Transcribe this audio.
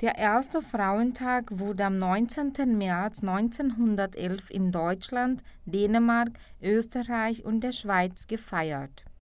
Der erste Frauentag wurde am 19. März 1911 in Deutschland, Dänemark, Österreich und der Schweiz gefeiert